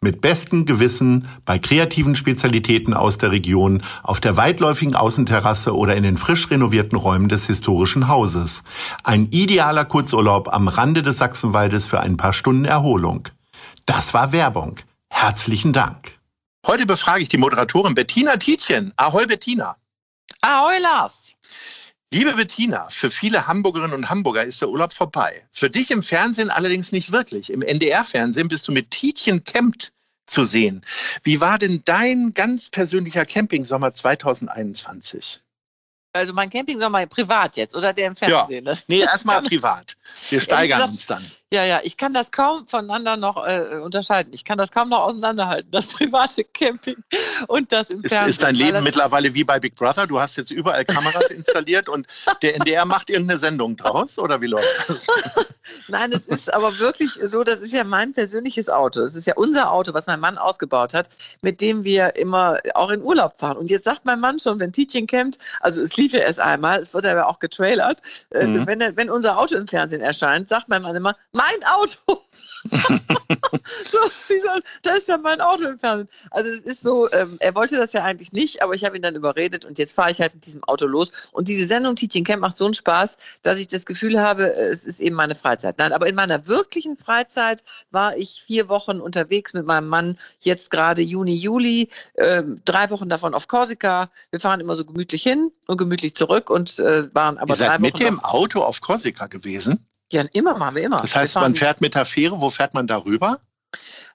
mit bestem Gewissen bei kreativen Spezialitäten aus der Region, auf der weitläufigen Außenterrasse oder in den frisch renovierten Räumen des historischen Hauses. Ein idealer Kurzurlaub am Rande des Sachsenwaldes für ein paar Stunden Erholung. Das war Werbung. Herzlichen Dank. Heute befrage ich die Moderatorin Bettina Tietjen. Ahoi Bettina. Ahoi Lars. Liebe Bettina, für viele Hamburgerinnen und Hamburger ist der Urlaub vorbei. Für dich im Fernsehen allerdings nicht wirklich. Im NDR-Fernsehen bist du mit Tietjen Kempt zu sehen. Wie war denn dein ganz persönlicher Campingsommer 2021? Also mein Campingsommer privat jetzt oder der im Fernsehen? Ja. nee, erstmal privat. Wir steigern uns dann. Ja, ja, ich kann das kaum voneinander noch äh, unterscheiden. Ich kann das kaum noch auseinanderhalten, das private Camping und das im ist, Fernsehen. Ist dein Leben mittlerweile wie bei Big Brother? Du hast jetzt überall Kameras installiert und der NDR macht irgendeine Sendung draus oder wie läuft das? Nein, es ist aber wirklich so, das ist ja mein persönliches Auto. Es ist ja unser Auto, was mein Mann ausgebaut hat, mit dem wir immer auch in Urlaub fahren. Und jetzt sagt mein Mann schon, wenn Tietjen campt, also es lief ja erst einmal, es wird aber auch getrailert, äh, mhm. wenn, wenn unser Auto im Fernsehen erscheint, sagt mein Mann immer, mein Auto. so, wieso, da ist ja mein Auto im Fernsehen. Also es ist so, ähm, er wollte das ja eigentlich nicht, aber ich habe ihn dann überredet und jetzt fahre ich halt mit diesem Auto los. Und diese Sendung Teaching Camp macht so einen Spaß, dass ich das Gefühl habe, es ist eben meine Freizeit. Nein, aber in meiner wirklichen Freizeit war ich vier Wochen unterwegs mit meinem Mann, jetzt gerade Juni, Juli, äh, drei Wochen davon auf Korsika. Wir fahren immer so gemütlich hin und gemütlich zurück und äh, waren aber Ihr seid drei Wochen mit dem Auto auf Korsika gewesen? Ja, immer machen wir immer. Das heißt, man fährt mit der Fähre, wo fährt man darüber?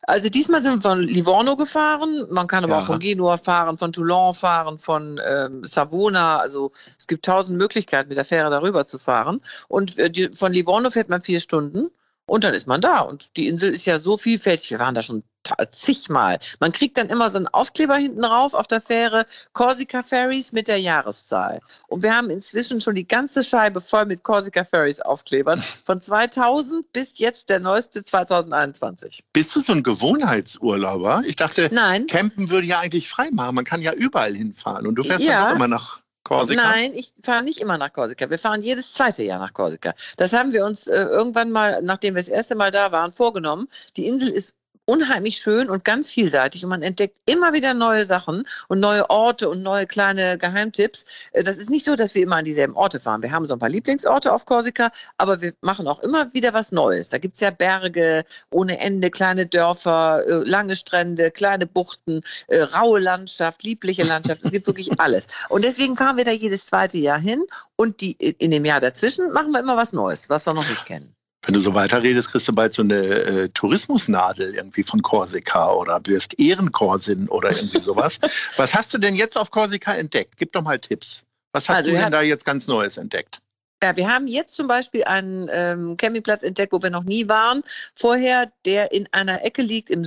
Also diesmal sind wir von Livorno gefahren. Man kann aber Ja. auch von Genua fahren, von Toulon fahren, von ähm, Savona. Also es gibt tausend Möglichkeiten, mit der Fähre darüber zu fahren. Und äh, die, von Livorno fährt man vier Stunden und dann ist man da. Und die Insel ist ja so vielfältig. Wir waren da schon zigmal. Man kriegt dann immer so einen Aufkleber hinten rauf auf der Fähre, Corsica Ferries mit der Jahreszahl. Und wir haben inzwischen schon die ganze Scheibe voll mit Corsica Ferries Aufklebern. Von 2000 bis jetzt der neueste 2021. Bist du so ein Gewohnheitsurlauber? Ich dachte, Nein. Campen würde ja eigentlich frei machen. Man kann ja überall hinfahren. Und du fährst Ja. ja auch immer nach Korsika? Nein, ich fahre nicht immer nach Korsika. Wir fahren jedes zweite Jahr nach Korsika. Das haben wir uns äh, irgendwann mal, nachdem wir das erste Mal da waren, vorgenommen. Die Insel ist unheimlich schön und ganz vielseitig und man entdeckt immer wieder neue Sachen und neue Orte und neue kleine Geheimtipps. Äh, Das ist nicht so, dass wir immer an dieselben Orte fahren. Wir haben so ein paar Lieblingsorte auf Korsika, aber wir machen auch immer wieder was Neues. Da gibt's ja Berge ohne Ende, kleine Dörfer, äh, lange Strände, kleine Buchten, äh, raue Landschaft, liebliche Landschaft. Es gibt wirklich alles. Und deswegen fahren wir da jedes zweite Jahr hin und die, in dem Jahr dazwischen machen wir immer was Neues, was wir noch nicht kennen. Wenn du so weiterredest, kriegst du bald so eine äh, Tourismusnadel irgendwie von Korsika oder wirst Ehrenkorsin oder irgendwie sowas. Was hast du denn jetzt auf Korsika entdeckt? Gib doch mal Tipps. Was hast Also, du ja. denn da jetzt ganz Neues entdeckt? Ja, wir haben jetzt zum Beispiel einen ähm, Campingplatz entdeckt, wo wir noch nie waren. Vorher, der in einer Ecke liegt im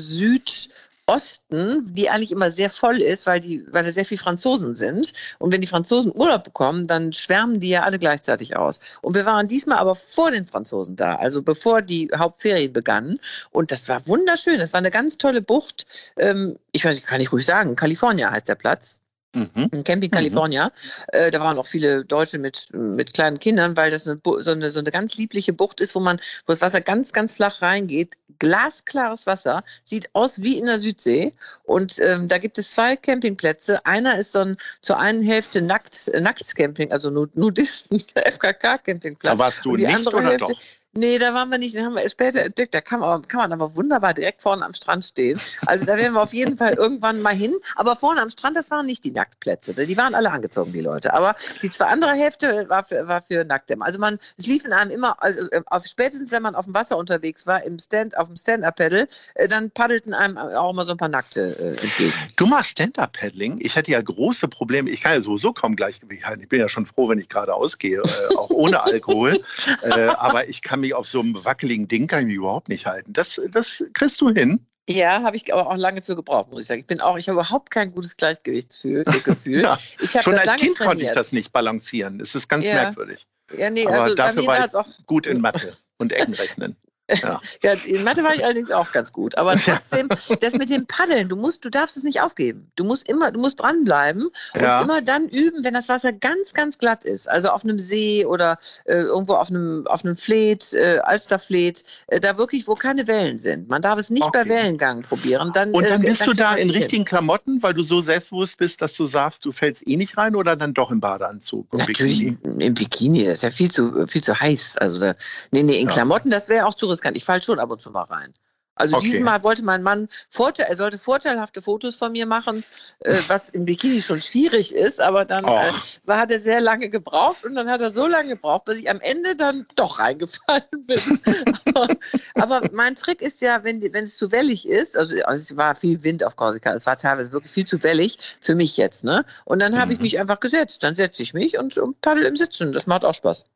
Südosten, die eigentlich immer sehr voll ist, weil, die, weil da sehr viele Franzosen sind. Und wenn die Franzosen Urlaub bekommen, dann schwärmen die ja alle gleichzeitig aus. Und wir waren diesmal aber vor den Franzosen da, also bevor die Hauptferien begannen. Und das war wunderschön. Das war eine ganz tolle Bucht. Ähm, ich weiß, kann ich ruhig sagen, California heißt der Platz. Mhm. in Camping California. Äh, da waren auch viele Deutsche mit, mit kleinen Kindern, weil das eine, so, eine, so eine ganz liebliche Bucht ist, wo man, wo das Wasser ganz, ganz flach reingeht. Glasklares Wasser, sieht aus wie in der Südsee. Und ähm, da gibt es zwei Campingplätze. Einer ist so ein zur einen Hälfte nackt, äh, Nacktcamping, also Nu- Nudisten, FKK-Campingplatz. Da warst du die nicht andere oder Hälfte, doch? Nee, da waren wir nicht, den haben wir später entdeckt. Da kann man, kann man aber wunderbar direkt vorne am Strand stehen. Also da werden wir auf jeden Fall irgendwann mal hin. Aber vorne am Strand, das waren nicht die Nacktplätze. Die waren alle angezogen, die Leute. Aber die zwei andere Hälfte war für, war für Nackte. Also man, es lief in einem immer, also äh, auf, spätestens wenn man auf dem Wasser unterwegs war, im Stand, auf dem Stand-Up-Paddle, äh, dann paddelten einem auch immer so ein paar Nackte äh, entgegen. Du machst Stand-Up-Paddling. Ich hätte ja große Probleme. Ich kann ja sowieso kaum Gleichgewicht halten. Ich bin ja schon froh, wenn ich gerade ausgehe, äh, auch ohne Alkohol. äh, aber ich kann mich auf so einem wackeligen Ding kann ich mich überhaupt nicht halten. Das, das kriegst du hin. Ja, habe ich aber auch lange für gebraucht, muss ich sagen. Ich bin auch, ich habe überhaupt kein gutes Gleichgewichtsgefühl. Gefühl. ja, ich schon als Kind trainiert. konnte ich das nicht balancieren. Es ist ganz ja. merkwürdig. Ja, nee, aber also dafür war ich auch gut in Mathe und Eckenrechnen. Ja. ja, in Mathe war ich allerdings auch ganz gut. Aber trotzdem, das mit dem Paddeln, du musst, du darfst es nicht aufgeben. Du musst immer, du musst dranbleiben und ja. immer dann üben, wenn das Wasser ganz, ganz glatt ist. Also auf einem See oder äh, irgendwo auf einem, auf einem Fleet, äh, Alsterfleet, äh, da wirklich, wo keine Wellen sind. Man darf es nicht okay. bei Wellengang probieren. Dann, und dann äh, bist dann du da in richtigen hin. Klamotten, weil du so selbstbewusst bist, dass du sagst, du fällst eh nicht rein oder dann doch im Badeanzug? Im Natürlich Bikini? im Bikini, das ist ja viel zu, viel zu heiß. Also da, nee, nee, in ja. Klamotten, das wäre auch zu riskant. Ich falle schon ab und zu mal rein. Also okay. diesmal wollte mein Mann, Vorteil, er sollte vorteilhafte Fotos von mir machen, äh, was im Bikini schon schwierig ist, aber dann äh, war, hat er sehr lange gebraucht und dann hat er so lange gebraucht, bis ich am Ende dann doch reingefallen bin. aber, aber, mein Trick ist ja, wenn, wenn es zu wellig ist, also, also, es war viel Wind auf Korsika, es war teilweise wirklich viel zu wellig für mich jetzt, ne? Und dann habe mhm. ich mich einfach gesetzt, dann setze ich mich und, und paddel im Sitzen, das macht auch Spaß.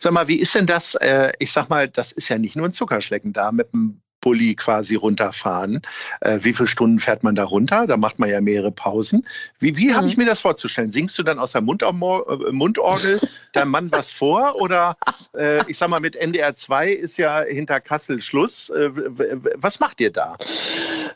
Sag mal, wie ist denn das? Äh, ich sag mal, das ist ja nicht nur ein Zuckerschlecken da mit dem Bulli quasi runterfahren. Äh, wie viele Stunden fährt man da runter? Da macht man ja mehrere Pausen. Wie, wie mhm. habe ich mir das vorzustellen? Singst du dann aus der Mundorgel, äh, Mundorgel deinem Mann was vor? Oder äh, ich sag mal, mit NDR 2 ist ja hinter Kassel Schluss. Äh, was macht ihr da?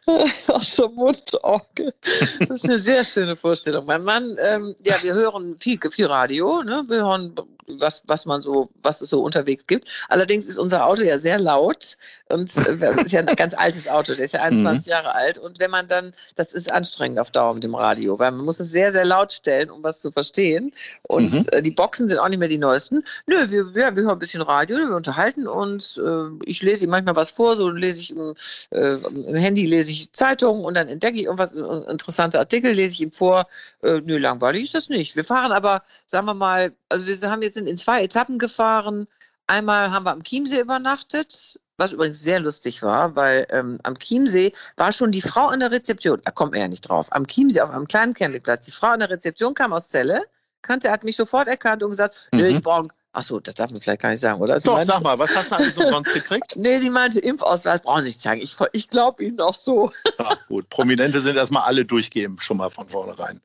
Aus der Mundorgel. Das ist eine sehr schöne Vorstellung. Mein Mann, ähm, ja, wir hören viel, viel Radio, ne? wir hören was, was man so, was es so unterwegs gibt. Allerdings ist unser Auto ja sehr laut und äh, ist ja ein ganz altes Auto, der ist ja 21 mhm. Jahre alt. Und wenn man dann, das ist anstrengend auf Dauer mit dem Radio, weil man muss es sehr, sehr laut stellen, um was zu verstehen. Und mhm. äh, die Boxen sind auch nicht mehr die neuesten. Nö, wir, wir, wir hören ein bisschen Radio, wir unterhalten uns. Äh, ich lese ihm manchmal was vor, so lese ich im, im Handy lese ich Zeitungen und dann entdecke ich irgendwas, interessante Artikel, lese ich ihm vor. Nö, langweilig ist das nicht. Wir fahren aber, sagen wir mal, also wir haben jetzt sind in zwei Etappen gefahren. Einmal haben wir am Chiemsee übernachtet, was übrigens sehr lustig war, weil ähm, am Chiemsee war schon die Frau an der Rezeption, da kommt er ja nicht drauf, am Chiemsee auf einem kleinen Campingplatz, die Frau an der Rezeption kam aus Celle, kannte, hat mich sofort erkannt und gesagt, mhm. ich brauche Achso, das darf man vielleicht gar nicht sagen, oder? Sie Doch, meinte, sag mal, was hast du alles umsonst gekriegt? nee, sie meinte, Impfausweis brauchen Sie nicht zeigen. Ich, ich glaube Ihnen doch so. ja, gut, Prominente sind erstmal alle durchgeben, schon mal von vornherein.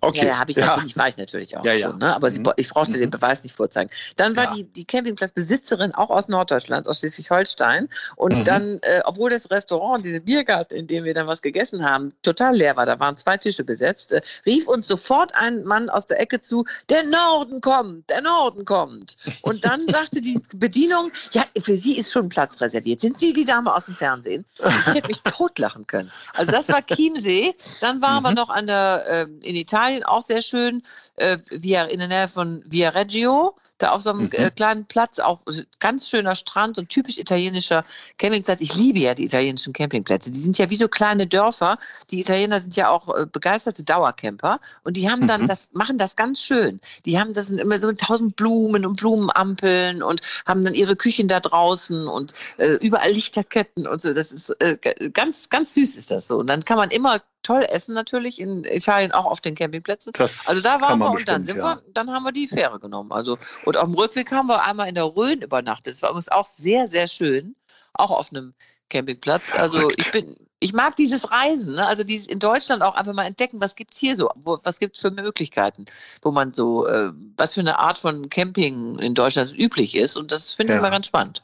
Okay. Ja, ja, habe ich, ja. ich weiß natürlich auch ja, schon, ne? aber sie, mhm. ich brauchte mhm. den Beweis nicht vorzeigen. Dann war die, die Campingplatzbesitzerin auch aus Norddeutschland, aus Schleswig-Holstein. Und mhm. dann, äh, obwohl das Restaurant, diese Biergarten, in dem wir dann was gegessen haben, total leer war, da waren zwei Tische besetzt, äh, rief uns sofort ein Mann aus der Ecke zu, der Norden kommt, der Norden kommt. Und dann sagte die Bedienung, ja, für Sie ist schon Platz reserviert. Sind Sie die Dame aus dem Fernsehen? Ich hätte mich totlachen können. Also das war Chiemsee. Dann waren mhm. wir noch an der, äh, in Italien auch sehr schön, äh, via, in der Nähe von Via Reggio da auf so einem mhm. äh, kleinen Platz, auch ganz schöner Strand, so ein typisch italienischer Campingplatz. Ich liebe ja die italienischen Campingplätze. Die sind ja wie so kleine Dörfer. Die Italiener sind ja auch äh, begeisterte Dauercamper und die haben dann mhm. das, machen das ganz schön. Die haben das sind immer so tausend Blumen und Blumenampeln und haben dann ihre Küchen da draußen und äh, überall Lichterketten und so. Das ist äh, ganz, ganz süß ist das so. Und dann kann man immer toll essen natürlich in Italien auch auf den Campingplätzen. Das also da waren wir und dann sind ja. wir, dann haben wir die Fähre genommen. Also und auf dem Rückweg haben wir einmal in der Rhön übernachtet. Das war übrigens auch sehr sehr schön, auch auf einem Campingplatz. Also ich bin ich mag dieses Reisen, ne? also dieses in Deutschland auch einfach mal entdecken, was gibt es hier so, wo, was es für Möglichkeiten, wo man so, äh, was für eine Art von Camping in Deutschland üblich ist und das finde ich ja. immer ganz spannend.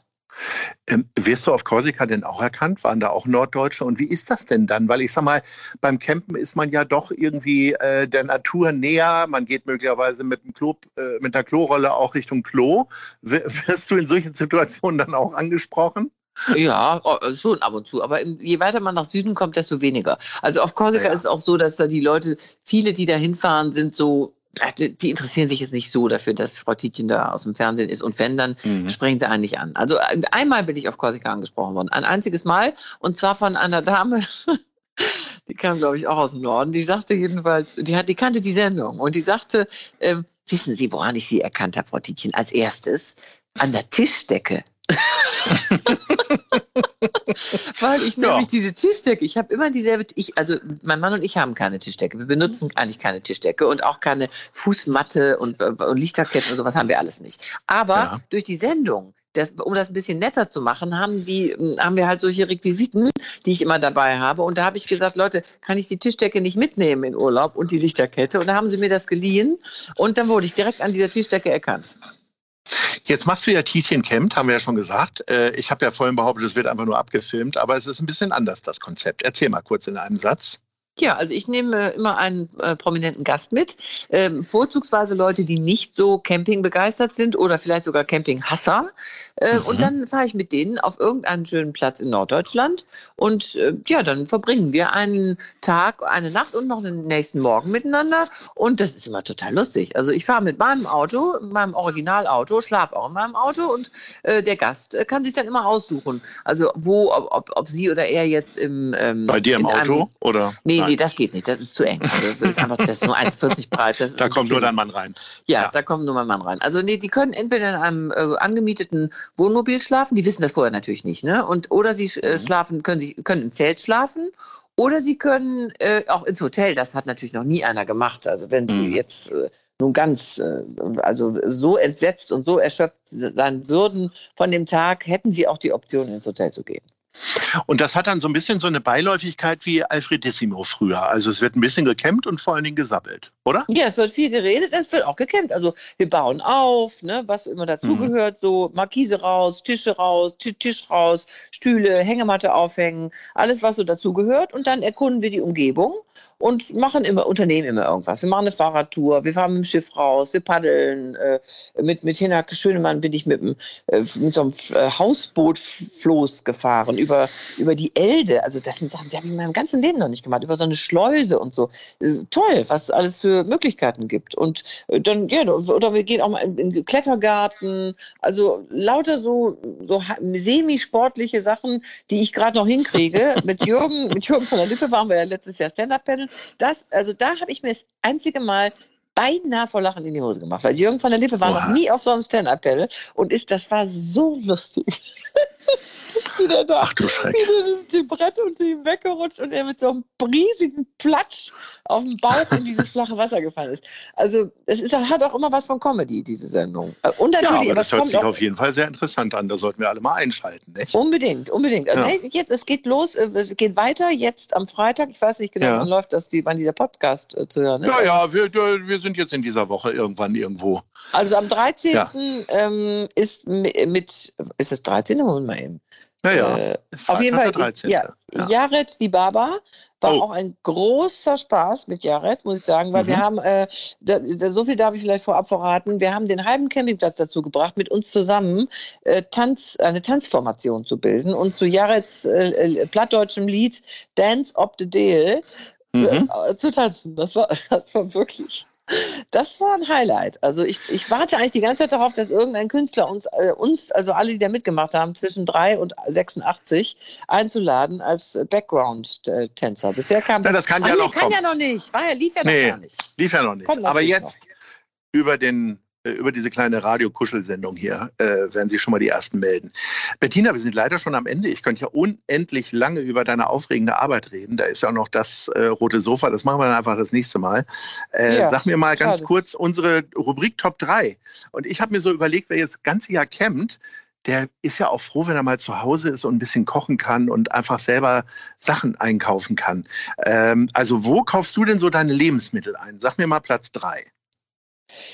Ähm, wirst du auf Korsika denn auch erkannt? Waren da auch Norddeutsche? Und wie ist das denn dann? Weil ich sag mal, beim Campen ist man ja doch irgendwie äh, der Natur näher. Man geht möglicherweise mit, dem Klo, äh, mit der Klorolle auch Richtung Klo. W wirst du in solchen Situationen dann auch angesprochen? Ja, äh, schon ab und zu. Aber je weiter man nach Süden kommt, desto weniger. Also auf Korsika ja. ist es auch so, dass da die Leute, viele, die da hinfahren, sind so die interessieren sich jetzt nicht so dafür, dass Frau Tietjen da aus dem Fernsehen ist. Und wenn, dann mhm. springen sie eigentlich an. Also einmal bin ich auf Korsika angesprochen worden. Ein einziges Mal. Und zwar von einer Dame, die kam, glaube ich, auch aus dem Norden. Die sagte jedenfalls, die, hat, die kannte die Sendung. Und die sagte, ähm, wissen Sie, woran ich Sie erkannt habe, Frau Tietjen? Als erstes an der Tischdecke. Weil ich ja. nämlich diese Tischdecke, ich habe immer dieselbe, ich, also mein Mann und ich haben keine Tischdecke. Wir benutzen eigentlich keine Tischdecke und auch keine Fußmatte und, und Lichterketten und sowas haben wir alles nicht. Aber ja. durch die Sendung das, um das ein bisschen netter zu machen, haben, die, haben wir halt solche Requisiten, die ich immer dabei habe. Und da habe ich gesagt, Leute, kann ich die Tischdecke nicht mitnehmen in Urlaub und die Lichterkette? Und da haben sie mir das geliehen und dann wurde ich direkt an dieser Tischdecke erkannt. Jetzt machst du ja Tietjen Camp, haben wir ja schon gesagt. Äh, ich habe ja vorhin behauptet, es wird einfach nur abgefilmt, aber es ist ein bisschen anders, das Konzept. Erzähl mal kurz in einem Satz. Ja, also ich nehme immer einen äh, prominenten Gast mit, ähm, vorzugsweise Leute, die nicht so Camping begeistert sind oder vielleicht sogar Campinghasser. Äh, mhm. Und dann fahre ich mit denen auf irgendeinen schönen Platz in Norddeutschland und äh, ja, dann verbringen wir einen Tag, eine Nacht und noch den nächsten Morgen miteinander und das ist immer total lustig. Also ich fahre mit meinem Auto, meinem Originalauto, schlafe auch in meinem Auto und äh, der Gast äh, kann sich dann immer aussuchen, also wo, ob, ob, ob sie oder er jetzt im ähm, Bei dir im Auto einem, oder? Nee, nee, das geht nicht. Das ist zu eng. Also das ist einfach das ist nur 1,40 breit. da kommt nur dein Mann rein. Ja, ja, da kommt nur mein Mann rein. Also nee, die können entweder in einem äh, angemieteten Wohnmobil schlafen, die wissen das vorher natürlich nicht, ne? Und oder sie äh, mhm. schlafen, können sie können im Zelt schlafen oder sie können äh, auch ins Hotel. Das hat natürlich noch nie einer gemacht. Also wenn sie mhm. jetzt äh, nun ganz, äh, also so entsetzt und so erschöpft sein würden von dem Tag, hätten sie auch die Option, ins Hotel zu gehen. Und das hat dann so ein bisschen so eine Beiläufigkeit wie Alfredissimo früher. Also es wird ein bisschen gekämmt und vor allen Dingen gesabbelt, oder? Ja, es wird viel geredet, es wird auch gekämmt. Also wir bauen auf, ne, was immer dazugehört, mhm. so Markise raus, Tische raus, Tisch raus, Stühle, Hängematte aufhängen, alles, was so dazugehört. Und dann erkunden wir die Umgebung und machen immer, unternehmen immer irgendwas. Wir machen eine Fahrradtour, wir fahren mit dem Schiff raus, wir paddeln. Äh, mit, mit Hinak Schönemann bin ich mit, äh, mit so einem äh, Hausbootfloß gefahren über, über die Elde. Also das sind Sachen, die habe ich in meinem ganzen Leben noch nicht gemacht. Über so eine Schleuse und so. Äh, toll, was es alles für Möglichkeiten gibt. Und äh, dann, ja, oder wir gehen auch mal in, in den Klettergarten. Also lauter so, so semi-sportliche Sachen, die ich gerade noch hinkriege. mit Jürgen, mit Jürgen von der Lippe waren wir ja letztes Jahr Stand-Up-Paddeln. Das, also da habe ich mir das einzige Mal beinahe vor Lachen in die Hose gemacht, weil Jürgen von der Lippe war Boah. noch nie auf so einem Stand-Up-Pedal und ist, das war so lustig. wieder da. Ach du Schreck. Wieder ist die Brett unter ihm weggerutscht und er mit so einem riesigen Platsch auf dem Bauch in dieses flache Wasser gefallen ist. Also es ist, hat auch immer was von Comedy, diese Sendung. Äh, und natürlich, ja, aber das hört sich auf jeden Fall sehr interessant an. Da sollten wir alle mal einschalten. Nicht? Unbedingt, unbedingt. Also, ja. jetzt, es geht los, äh, es geht weiter jetzt am Freitag. Ich weiß nicht genau, ja. wann läuft das, die, wann dieser Podcast äh, zu hören ist. Ja, ja, wir, wir sind jetzt in dieser Woche irgendwann irgendwo. Also am 13. Ja. Ähm, ist mit, ist das 13. Moment mal eben. Ja, Äh, auf jeden Fall, 13. ja, ja. Jared die Baba war oh. auch ein großer Spaß mit Jared, muss ich sagen, weil mhm. wir haben, äh, da, da, so viel darf ich vielleicht vorab verraten, wir haben den halben Campingplatz dazu gebracht, mit uns zusammen äh, Tanz, eine Tanzformation zu bilden und zu Jareds äh, äh plattdeutschem Lied Dance of the Dale mhm. Äh, zu tanzen. Das war, das war wirklich das war ein Highlight. Also ich, ich warte eigentlich die ganze Zeit darauf, dass irgendein Künstler uns, äh, uns, also alle, die da mitgemacht haben, zwischen 3 und 86 einzuladen als Background-Tänzer. Bisher kam das, ja, das kann, ja, noch kann ja noch nicht. War ja, lief ja nee, noch gar nicht. Lief ja noch nicht. Aber jetzt noch. über den über diese kleine Radiokuschelsendung hier äh, werden sich schon mal die ersten melden. Bettina, wir sind leider schon am Ende. Ich könnte ja unendlich lange über deine aufregende Arbeit reden. Da ist ja auch noch das äh, rote Sofa. Das machen wir dann einfach das nächste Mal. Äh, ja, sag mir mal ganz schade. kurz unsere Rubrik Top 3. Und ich habe mir so überlegt, wer jetzt das ganze Jahr campt, der ist ja auch froh, wenn er mal zu Hause ist und ein bisschen kochen kann und einfach selber Sachen einkaufen kann. Ähm, also wo kaufst du denn so deine Lebensmittel ein? Sag mir mal Platz 3.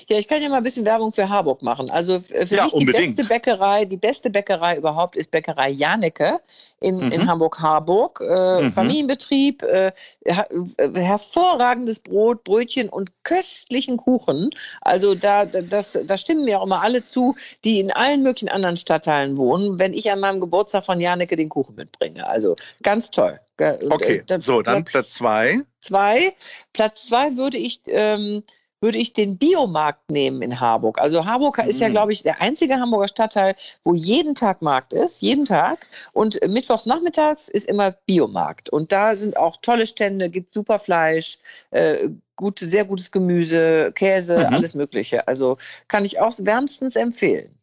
Ja, ich kann ja mal ein bisschen Werbung für Harburg machen. Also für ja, mich unbedingt. die beste Bäckerei, die beste Bäckerei überhaupt ist Bäckerei Janecke in, mhm. in Hamburg-Harburg. Äh, mhm. Familienbetrieb, äh, her hervorragendes Brot, Brötchen und köstlichen Kuchen. Also da, das, da stimmen mir auch immer alle zu, die in allen möglichen anderen Stadtteilen wohnen, wenn ich an meinem Geburtstag von Janecke den Kuchen mitbringe. Also ganz toll. Okay, so, dann Platz, Platz zwei. Zwei. Platz zwei würde ich... Ähm, würde ich den Biomarkt nehmen in Harburg. Also Harburg ist ja, Mhm. glaube ich, der einzige Hamburger Stadtteil, wo jeden Tag Markt ist, jeden Tag. Und mittwochs nachmittags ist immer Biomarkt. Und da sind auch tolle Stände, gibt super Fleisch, äh, gut, sehr gutes Gemüse, Käse, Mhm. alles Mögliche. Also kann ich auch wärmstens empfehlen.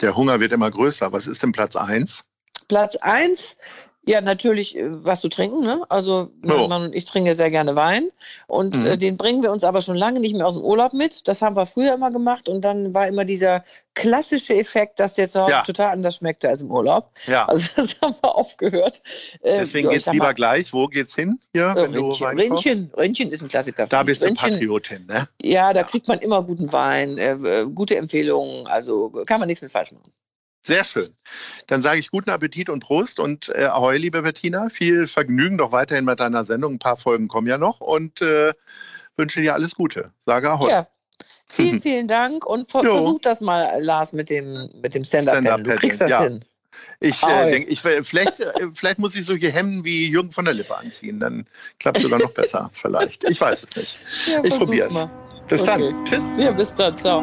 Der Hunger wird immer größer. Was ist denn Platz eins? Platz eins, ja, natürlich äh, was zu trinken. Ne? Also mein Oh. Mann und ich trinken ja sehr gerne Wein. Und Mhm. äh, den bringen wir uns aber schon lange nicht mehr aus dem Urlaub mit. Das haben wir früher immer gemacht. Und dann war immer dieser klassische Effekt, dass der zu Hause Ja. total anders schmeckte als im Urlaub. Ja. Also das haben wir aufgehört. Äh, Deswegen geht's lieber mal, gleich. Wo geht's hin? Hier, äh, wenn du Rindchen, Wein kaufst? Rindchen, Rindchen ist ein Klassiker. Da bist du Patriotin, ne? Ja, da Ja. kriegt man immer guten Wein, äh, äh, gute Empfehlungen. Also kann man nichts mit falsch machen. Sehr schön. Dann sage ich guten Appetit und Prost und äh, ahoi, liebe Bettina. Viel Vergnügen doch weiterhin mit deiner Sendung. Ein paar Folgen kommen ja noch und äh, wünsche dir alles Gute. Sage ahoi. Ja. Vielen, vielen Dank und ver Jo. versuch das mal, Lars, mit dem, mit dem Stand-Up-Paddle. Du Stand-Up-Paddling, kriegst das ja. hin. Ich äh, denke, ich, vielleicht, äh, vielleicht muss ich solche Hemden wie Jürgen von der Lippe anziehen. Dann klappt es sogar noch besser. Vielleicht. Ich weiß es nicht. Ja, Ich probier's. mal. Bis Okay. dann. Tschüss. Ja, bis dann. Ciao.